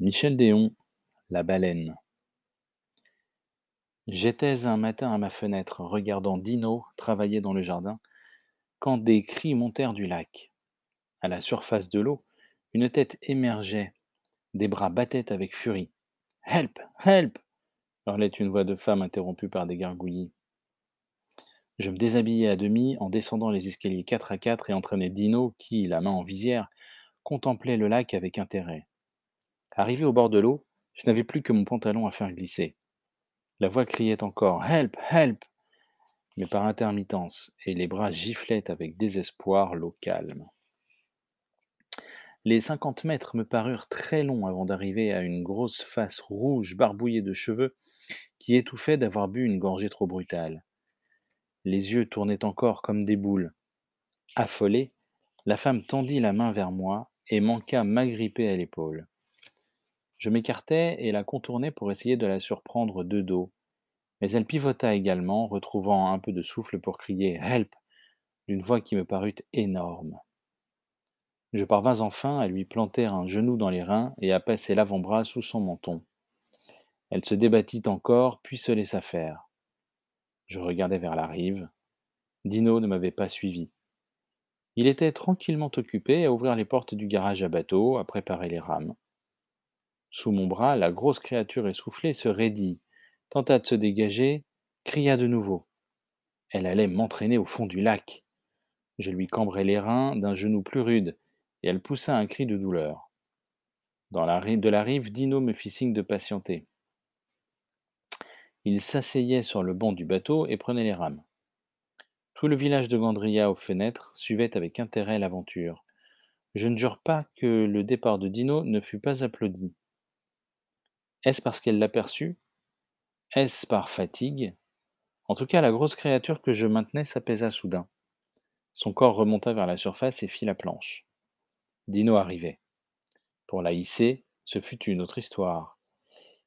Michel Déon, La baleine. J'étais un matin à ma fenêtre, regardant Dino travailler dans le jardin, quand des cris montèrent du lac. À la surface de l'eau, une tête émergeait, des bras battaient avec furie. Help! Help! hurlait une voix de femme interrompue par des gargouillis. Je me déshabillai à demi en descendant les escaliers quatre à quatre et entraînai Dino qui, la main en visière, contemplait le lac avec intérêt. Arrivé au bord de l'eau, je n'avais plus que mon pantalon à faire glisser. La voix criait encore Help, help mais par intermittence, et les bras giflaient avec désespoir l'eau calme. Les cinquante mètres me parurent très longs avant d'arriver à une grosse face rouge barbouillée de cheveux qui étouffait d'avoir bu une gorgée trop brutale. Les yeux tournaient encore comme des boules. Affolée, la femme tendit la main vers moi et manqua m'agripper à l'épaule. Je m'écartai et la contournai pour essayer de la surprendre de dos. Mais elle pivota également, retrouvant un peu de souffle pour crier Help d'une voix qui me parut énorme. Je parvins enfin à lui planter un genou dans les reins et à passer l'avant-bras sous son menton. Elle se débattit encore, puis se laissa faire. Je regardai vers la rive. Dino ne m'avait pas suivi. Il était tranquillement occupé à ouvrir les portes du garage à bateau, à préparer les rames. Sous mon bras, la grosse créature essoufflée se raidit, tenta de se dégager, cria de nouveau. Elle allait m'entraîner au fond du lac. Je lui cambrai les reins d'un genou plus rude, et elle poussa un cri de douleur. De la rive, Dino me fit signe de patienter. Il s'asseyait sur le banc du bateau et prenait les rames. Tout le village de Gandria aux fenêtres suivait avec intérêt l'aventure. Je ne jure pas que le départ de Dino ne fut pas applaudi. Est-ce parce qu'elle l'aperçut Est-ce par fatigue? En tout cas, la grosse créature que je maintenais s'apaisa soudain. Son corps remonta vers la surface et fit la planche. Dino arrivait. Pour la hisser, ce fut une autre histoire.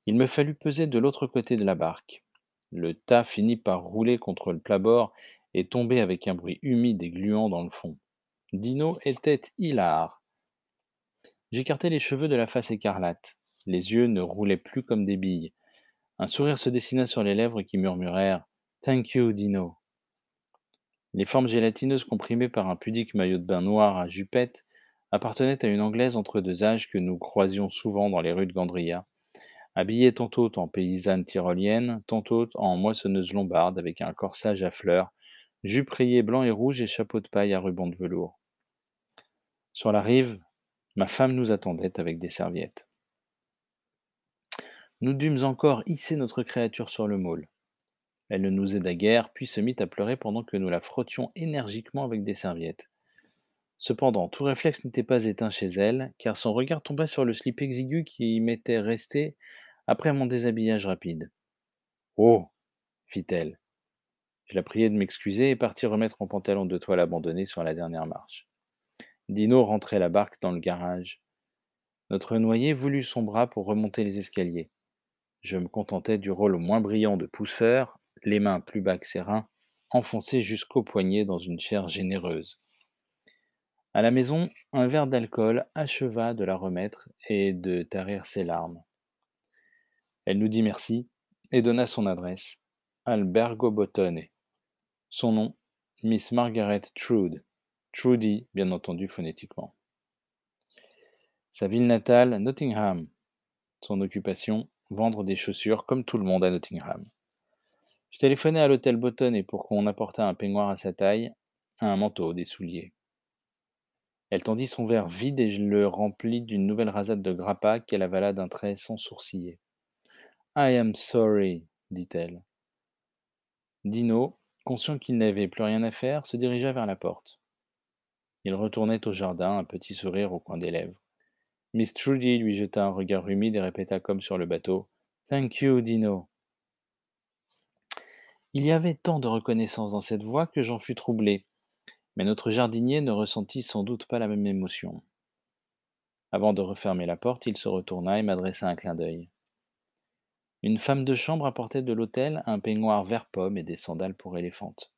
Il me fallut peser de l'autre côté de la barque. Le tas finit par rouler contre le plat-bord et tomber avec un bruit humide et gluant dans le fond. Dino était hilare. J'écartai les cheveux de la face écarlate. Les yeux ne roulaient plus comme des billes. Un sourire se dessina sur les lèvres qui murmurèrent Thank you, Dino. Les formes gélatineuses comprimées par un pudique maillot de bain noir à jupette appartenaient à une Anglaise entre deux âges que nous croisions souvent dans les rues de Gandria, habillée tantôt en paysanne tyrolienne, tantôt en moissonneuse lombarde avec un corsage à fleurs, jupe rayée blanc et rouge et chapeau de paille à ruban de velours. Sur la rive, ma femme nous attendait avec des serviettes. Nous dûmes encore hisser notre créature sur le môle. Elle ne nous aida guère, puis se mit à pleurer pendant que nous la frottions énergiquement avec des serviettes. Cependant, tout réflexe n'était pas éteint chez elle, car son regard tomba sur le slip exigu qui m'était resté après mon déshabillage rapide. Oh fit-elle. Je la priai de m'excuser et partis remettre mon pantalon de toile abandonné sur la dernière marche. Dino rentrait la barque dans le garage. Notre noyé voulut son bras pour remonter les escaliers. Je me contentais du rôle moins brillant de pousseur, les mains plus bas que ses reins, enfoncées jusqu'au poignet dans une chair généreuse. À la maison, un verre d'alcool acheva de la remettre et de tarir ses larmes. Elle nous dit merci et donna son adresse, Albergo Bottone. Son nom, Miss Margaret Trude. Trudy, bien entendu phonétiquement. Sa ville natale, Nottingham. Son occupation, vendre des chaussures comme tout le monde à Nottingham. Je téléphonais à l'hôtel Botton et pour qu'on apportât un peignoir à sa taille, un manteau, des souliers. Elle tendit son verre vide et je le remplis d'une nouvelle rasade de grappa qu'elle avala d'un trait sans sourciller. I am sorry, dit-elle. Dino, conscient qu'il n'avait plus rien à faire, se dirigea vers la porte. Il retournait au jardin, un petit sourire au coin des lèvres. Miss Trudy lui jeta un regard humide et répéta comme sur le bateau Thank you, Dino. Il y avait tant de reconnaissance dans cette voix que j'en fus troublé, mais notre jardinier ne ressentit sans doute pas la même émotion. Avant de refermer la porte, il se retourna et m'adressa un clin d'œil. Une femme de chambre apportait de l'hôtel un peignoir vert pomme et des sandales pour éléphante.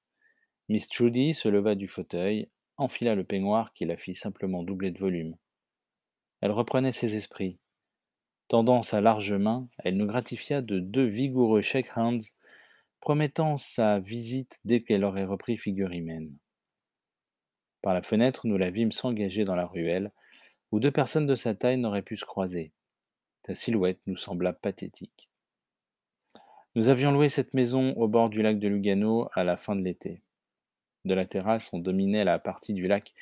Miss Trudy se leva du fauteuil, enfila le peignoir qui la fit simplement doubler de volume. Elle reprenait ses esprits. Tendant sa large main, elle nous gratifia de deux vigoureux shake hands, promettant sa visite dès qu'elle aurait repris figure humaine. Par la fenêtre, nous la vîmes s'engager dans la ruelle, où deux personnes de sa taille n'auraient pu se croiser. Sa silhouette nous sembla pathétique. Nous avions loué cette maison au bord du lac de Lugano à la fin de l'été. De la terrasse, on dominait la partie du lac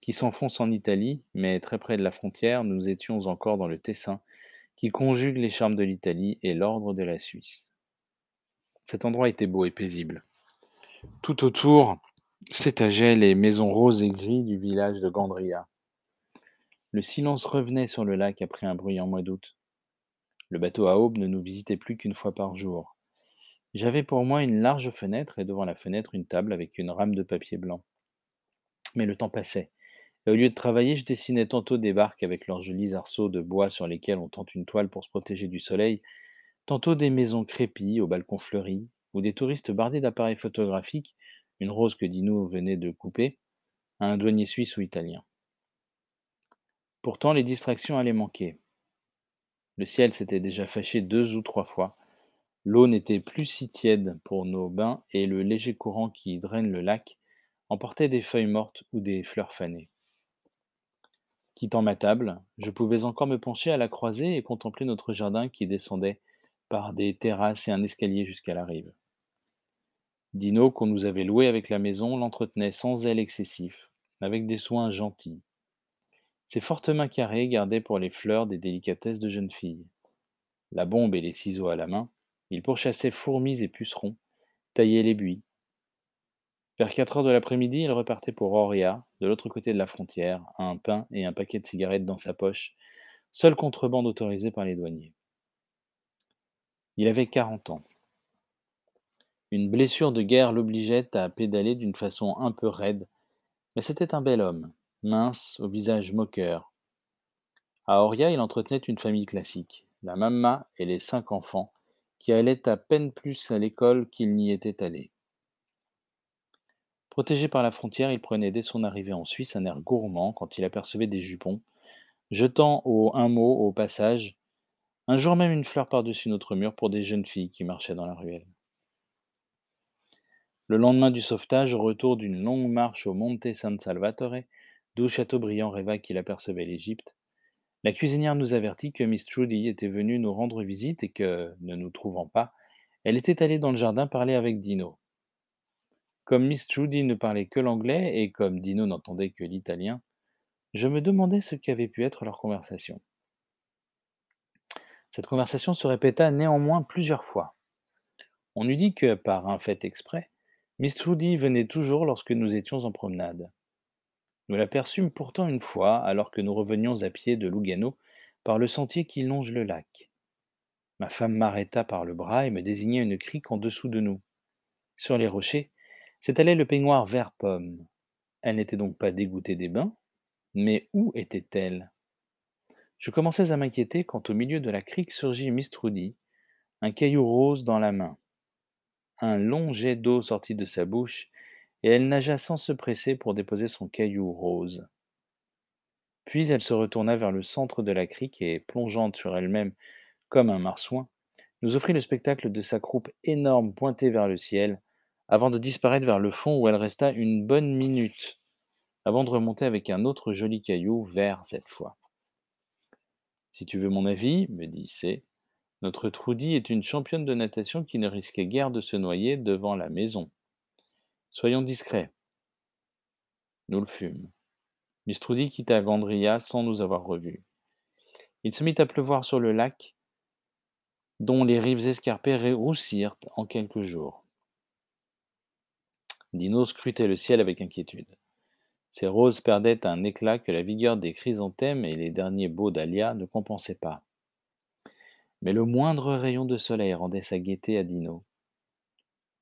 qui s'enfonce en Italie, mais très près de la frontière, nous étions encore dans le Tessin, qui conjugue les charmes de l'Italie et l'ordre de la Suisse. Cet endroit était beau et paisible. Tout autour s'étageaient les maisons roses et gris du village de Gandria. Le silence revenait sur le lac après un bruyant mois d'août. Le bateau à aube ne nous visitait plus qu'une fois par jour. J'avais pour moi une large fenêtre et devant la fenêtre une table avec une rame de papier blanc. Mais le temps passait, et au lieu de travailler, je dessinais tantôt des barques avec leurs jolis arceaux de bois sur lesquels on tente une toile pour se protéger du soleil, tantôt des maisons crépies aux balcons fleuris, ou des touristes bardés d'appareils photographiques, une rose que Dino venait de couper, à un douanier suisse ou italien. Pourtant, les distractions allaient manquer. Le ciel s'était déjà fâché deux ou trois fois, L'eau n'était plus si tiède pour nos bains et le léger courant qui draine le lac emportait des feuilles mortes ou des fleurs fanées. Quittant ma table, je pouvais encore me pencher à la croisée et contempler notre jardin qui descendait par des terrasses et un escalier jusqu'à la rive. Dino, qu'on nous avait loué avec la maison, l'entretenait sans zèle excessif, avec des soins gentils. Ses fortes mains carrées gardaient pour les fleurs des délicatesses de jeune fille. La bombe et les ciseaux à la main, il pourchassait fourmis et pucerons, taillait les buis. Vers quatre heures de l'après-midi, il repartait pour Oria, de l'autre côté de la frontière, un pain et un paquet de cigarettes dans sa poche, seule contrebande autorisée par les douaniers. Il avait quarante ans. Une blessure de guerre l'obligeait à pédaler d'une façon un peu raide, mais c'était un bel homme, mince, au visage moqueur. À Oria, il entretenait une famille classique, la mamma et les cinq enfants, qui allait à peine plus à l'école qu'il n'y était allé. Protégé par la frontière, il prenait dès son arrivée en Suisse un air gourmand quand il apercevait des jupons, jetant au un mot au passage, un jour même une fleur par-dessus notre mur pour des jeunes filles qui marchaient dans la ruelle. Le lendemain du sauvetage, au retour d'une longue marche au Monte San Salvatore, d'où Chateaubriand rêva qu'il apercevait l'Égypte, la cuisinière nous avertit que Miss Trudy était venue nous rendre visite et que, ne nous trouvant pas, elle était allée dans le jardin parler avec Dino. Comme Miss Trudy ne parlait que l'anglais et comme Dino n'entendait que l'italien, je me demandais ce qu'avait pu être leur conversation. Cette conversation se répéta néanmoins plusieurs fois. On eût dit que, par un fait exprès, Miss Trudy venait toujours lorsque nous étions en promenade. Nous l'aperçûmes pourtant une fois, alors que nous revenions à pied de Lugano, par le sentier qui longe le lac. Ma femme m'arrêta par le bras et me désigna une crique en dessous de nous. Sur les rochers s'étalait le peignoir vert pomme. Elle n'était donc pas dégoûtée des bains, mais où était-elle? Je commençais à m'inquiéter quand au milieu de la crique surgit Miss Trudy, un caillou rose dans la main. Un long jet d'eau sortit de sa bouche et elle nagea sans se presser pour déposer son caillou rose. Puis elle se retourna vers le centre de la crique et, plongeant sur elle-même comme un marsouin, nous offrit le spectacle de sa croupe énorme pointée vers le ciel, avant de disparaître vers le fond où elle resta une bonne minute, avant de remonter avec un autre joli caillou vert cette fois. Si tu veux mon avis, me dit C, notre Trudy est une championne de natation qui ne risquait guère de se noyer devant la maison. Soyons discrets. Nous le fûmes. Miss Trudy quitta Gandria sans nous avoir revus. Il se mit à pleuvoir sur le lac, dont les rives escarpées roussirent en quelques jours. Dino scrutait le ciel avec inquiétude. Ses roses perdaient un éclat que la vigueur des chrysanthèmes et les derniers beaux dahlias ne compensaient pas. Mais le moindre rayon de soleil rendait sa gaieté à Dino.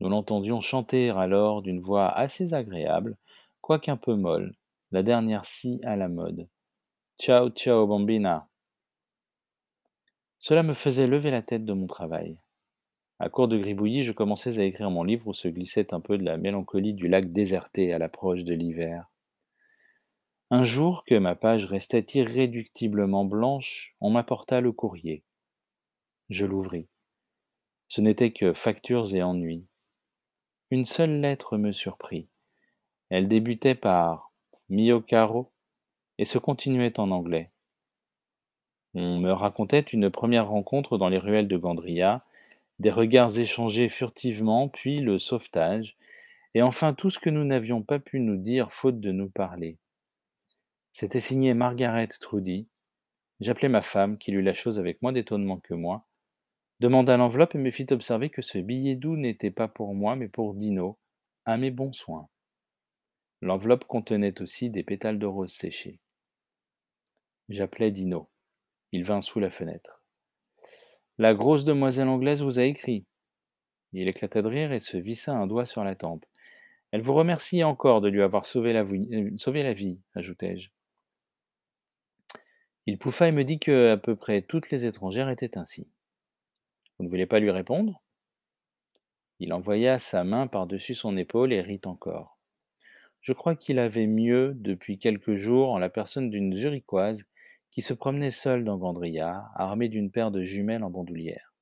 Nous l'entendions chanter alors d'une voix assez agréable, quoiqu'un peu molle, la dernière scie à la mode. Ciao, ciao, bambina. Cela me faisait lever la tête de mon travail. À court de gribouillis, je commençais à écrire mon livre où se glissait un peu de la mélancolie du lac déserté à l'approche de l'hiver. Un jour que ma page restait irréductiblement blanche, on m'apporta le courrier. Je l'ouvris. Ce n'était que factures et ennuis. Une seule lettre me surprit. Elle débutait par Mio caro et se continuait en anglais. On me racontait une première rencontre dans les ruelles de Gandria, des regards échangés furtivement, puis le sauvetage, et enfin tout ce que nous n'avions pas pu nous dire faute de nous parler. C'était signé Margaret Trudy. J'appelai ma femme, qui lut la chose avec moins d'étonnement que moi, demanda l'enveloppe et me fit observer que ce billet doux n'était pas pour moi, mais pour Dino, à mes bons soins. L'enveloppe contenait aussi des pétales de rose séchés. J'appelai Dino. Il vint sous la fenêtre. La grosse demoiselle anglaise vous a écrit. Il éclata de rire et se vissa un doigt sur la tempe. Elle vous remercie encore de lui avoir sauvé la vie, euh, ajoutai-je. Il pouffa et me dit que à peu près toutes les étrangères étaient ainsi. Vous ne voulez pas lui répondre? Il envoya sa main par-dessus son épaule et rit encore. Je crois qu'il avait mieux depuis quelques jours en la personne d'une Zurichoise qui se promenait seule dans Gandria, armée d'une paire de jumelles en bandoulière.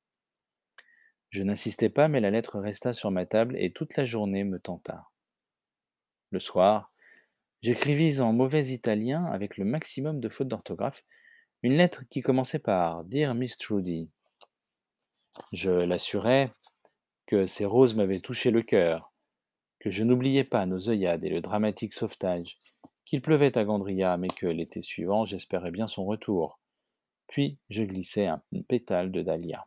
Je n'insistai pas, mais la lettre resta sur ma table et toute la journée me tenta. Le soir, j'écrivis en mauvais italien, avec le maximum de fautes d'orthographe, une lettre qui commençait par Dear Miss Trudy. Je l'assurais que ces roses m'avaient touché le cœur, que je n'oubliais pas nos œillades et le dramatique sauvetage, qu'il pleuvait à Gandria, mais que l'été suivant j'espérais bien son retour. Puis je glissai un pétale de dahlia.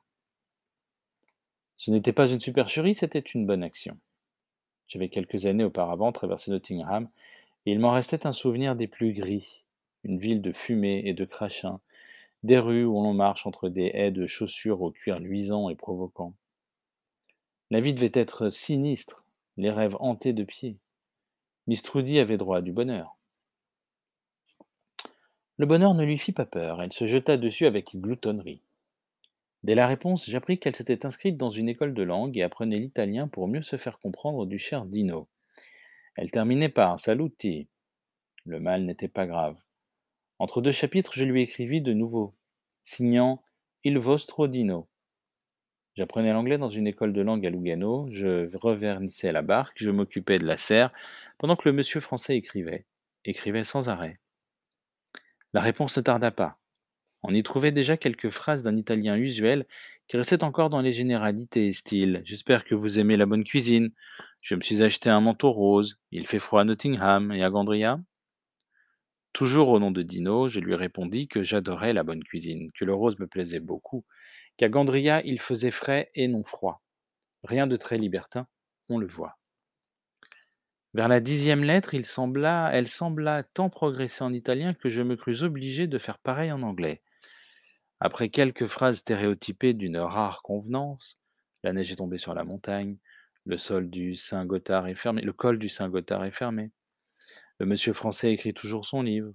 Ce n'était pas une supercherie, c'était une bonne action. J'avais quelques années auparavant traversé Nottingham, et il m'en restait un souvenir des plus gris, une ville de fumée et de crachin, des rues où l'on marche entre des haies de chaussures au cuir luisant et provoquant. La vie devait être sinistre, les rêves hantés de pieds. Miss avait droit à du bonheur. Le bonheur ne lui fit pas peur, elle se jeta dessus avec gloutonnerie. Dès la réponse, j'appris qu'elle s'était inscrite dans une école de langue et apprenait l'italien pour mieux se faire comprendre du cher Dino. Elle terminait par Saluti. Le mal n'était pas grave. Entre deux chapitres, je lui écrivis de nouveau, signant Il vostro Dino. J'apprenais l'anglais dans une école de langue à Lugano, je revernissais la barque, je m'occupais de la serre, pendant que le monsieur français écrivait, écrivait sans arrêt. La réponse ne tarda pas. On y trouvait déjà quelques phrases d'un italien usuel qui restaient encore dans les généralités, style J'espère que vous aimez la bonne cuisine. Je me suis acheté un manteau rose. Il fait froid à Nottingham et à Gandria? Toujours au nom de Dino, je lui répondis que j'adorais la bonne cuisine, que le rose me plaisait beaucoup, qu'à Gandria il faisait frais et non froid. Rien de très libertin, on le voit. Vers la dixième lettre, elle sembla tant progresser en italien que je me crus obligé de faire pareil en anglais. Après quelques phrases stéréotypées d'une rare convenance, la neige est tombée sur la montagne, le le col du Saint-Gothard est fermé. Le monsieur français écrit toujours son livre.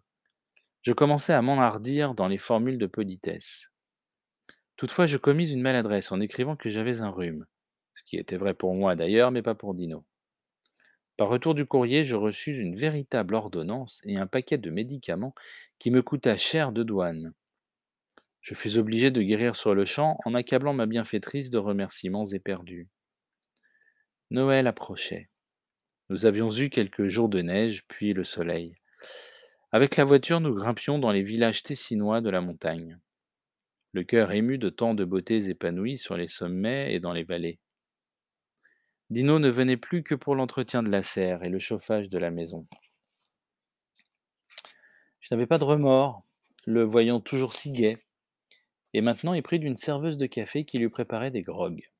Je commençai à m'enhardir dans les formules de politesse. Toutefois, je commis une maladresse en écrivant que j'avais un rhume, ce qui était vrai pour moi d'ailleurs, mais pas pour Dino. Par retour du courrier, je reçus une véritable ordonnance et un paquet de médicaments qui me coûta cher de douane. Je fus obligé de guérir sur le champ en accablant ma bienfaitrice de remerciements éperdus. Noël approchait. Nous avions eu quelques jours de neige, puis le soleil. Avec la voiture, nous grimpions dans les villages tessinois de la montagne. Le cœur ému de tant de beautés épanouies sur les sommets et dans les vallées. Dino ne venait plus que pour l'entretien de la serre et le chauffage de la maison. Je n'avais pas de remords, le voyant toujours si gai, et maintenant épris d'une serveuse de café qui lui préparait des grogues.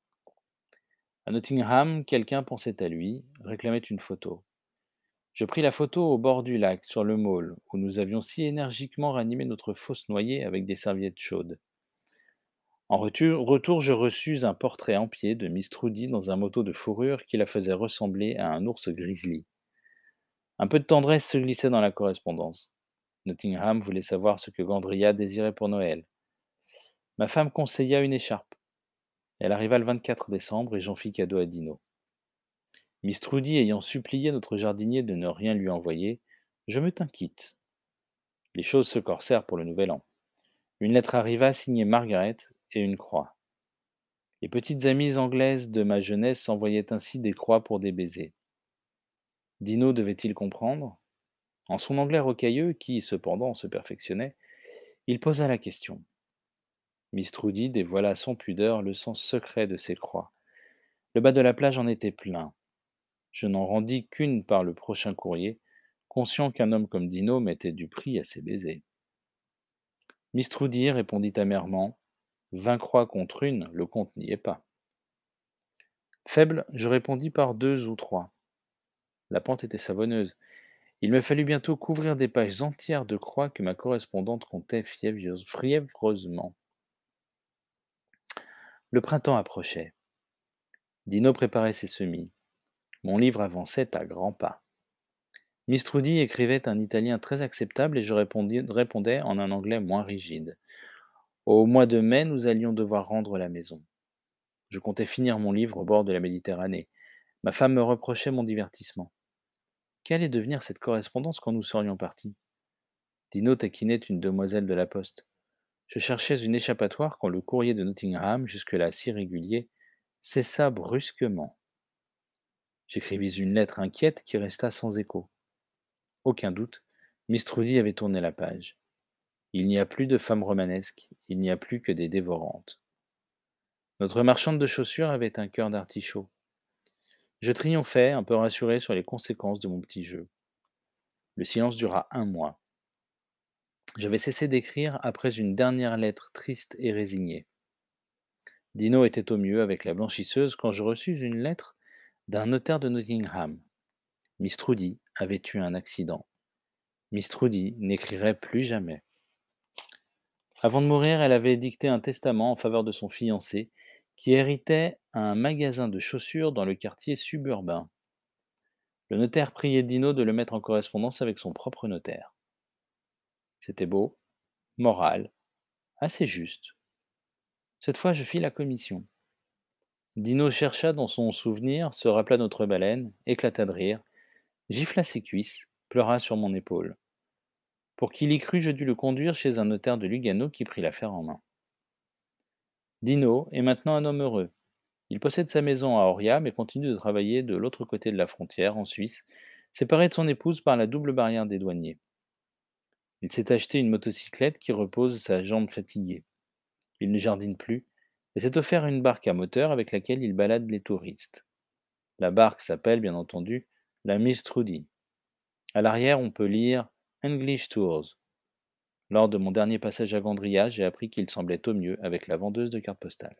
À Nottingham, quelqu'un pensait à lui, réclamait une photo. Je pris la photo au bord du lac, sur le môle, où nous avions si énergiquement ranimé notre fausse noyée avec des serviettes chaudes. En retour, je reçus un portrait en pied de Miss Trudy dans un moto de fourrure qui la faisait ressembler à un ours grizzly. Un peu de tendresse se glissait dans la correspondance. Nottingham voulait savoir ce que Gandria désirait pour Noël. Ma femme conseilla une écharpe. Elle arriva le 24 décembre et j'en fis cadeau à Dino. Miss Trudy ayant supplié notre jardinier de ne rien lui envoyer, je me tins quitte. Les choses se corsèrent pour le nouvel an. Une lettre arriva signée Margaret et une croix. Les petites amies anglaises de ma jeunesse s'envoyaient ainsi des croix pour des baisers. Dino devait-il comprendre? En son anglais rocailleux, qui cependant se perfectionnait, il posa la question. Miss dévoila sans pudeur le sens secret de ces croix. Le bas de la plage en était plein. Je n'en rendis qu'une par le prochain courrier, conscient qu'un homme comme Dino mettait du prix à ses baisers. Miss répondit amèrement Vingt croix contre une, le compte n'y est pas. Faible, je répondis par deux ou trois. La pente était savonneuse. Il me fallut bientôt couvrir des pages entières de croix que ma correspondante comptait fiévreusement. Le printemps approchait. Dino préparait ses semis. Mon livre avançait à grands pas. Miss Trudy écrivait un italien très acceptable et je répondais en un anglais moins rigide. Au mois de mai, nous allions devoir rendre la maison. Je comptais finir mon livre au bord de la Méditerranée. Ma femme me reprochait mon divertissement. Qu'allait devenir cette correspondance quand nous serions partis? Dino taquinait une demoiselle de la poste. Je cherchais une échappatoire quand le courrier de Nottingham, jusque-là si régulier, cessa brusquement. J'écrivis une lettre inquiète qui resta sans écho. Aucun doute, Miss Trudy avait tourné la page. Il n'y a plus de femmes romanesques, il n'y a plus que des dévorantes. Notre marchande de chaussures avait un cœur d'artichaut. Je triomphais, un peu rassuré sur les conséquences de mon petit jeu. Le silence dura un mois. J'avais cessé d'écrire après une dernière lettre triste et résignée. Dino était au mieux avec la blanchisseuse quand je reçus une lettre d'un notaire de Nottingham. Miss Trudy avait eu un accident. Miss Trudy n'écrirait plus jamais. Avant de mourir, elle avait dicté un testament en faveur de son fiancé, qui héritait un magasin de chaussures dans le quartier suburbain. Le notaire priait Dino de le mettre en correspondance avec son propre notaire. C'était beau, moral, assez juste. Cette fois, je fis la commission. Dino chercha dans son souvenir, se rappela notre baleine, éclata de rire, gifla ses cuisses, pleura sur mon épaule. Pour qu'il y crût, je dus le conduire chez un notaire de Lugano qui prit l'affaire en main. Dino est maintenant un homme heureux. Il possède sa maison à Oria, mais continue de travailler de l'autre côté de la frontière, en Suisse, séparé de son épouse par la double barrière des douaniers. Il s'est acheté une motocyclette qui repose sa jambe fatiguée. Il ne jardine plus, et s'est offert une barque à moteur avec laquelle il balade les touristes. La barque s'appelle, bien entendu, la Miss Trudy. À l'arrière, on peut lire English Tours. Lors de mon dernier passage à Gondria, j'ai appris qu'il semblait au mieux avec la vendeuse de cartes postales.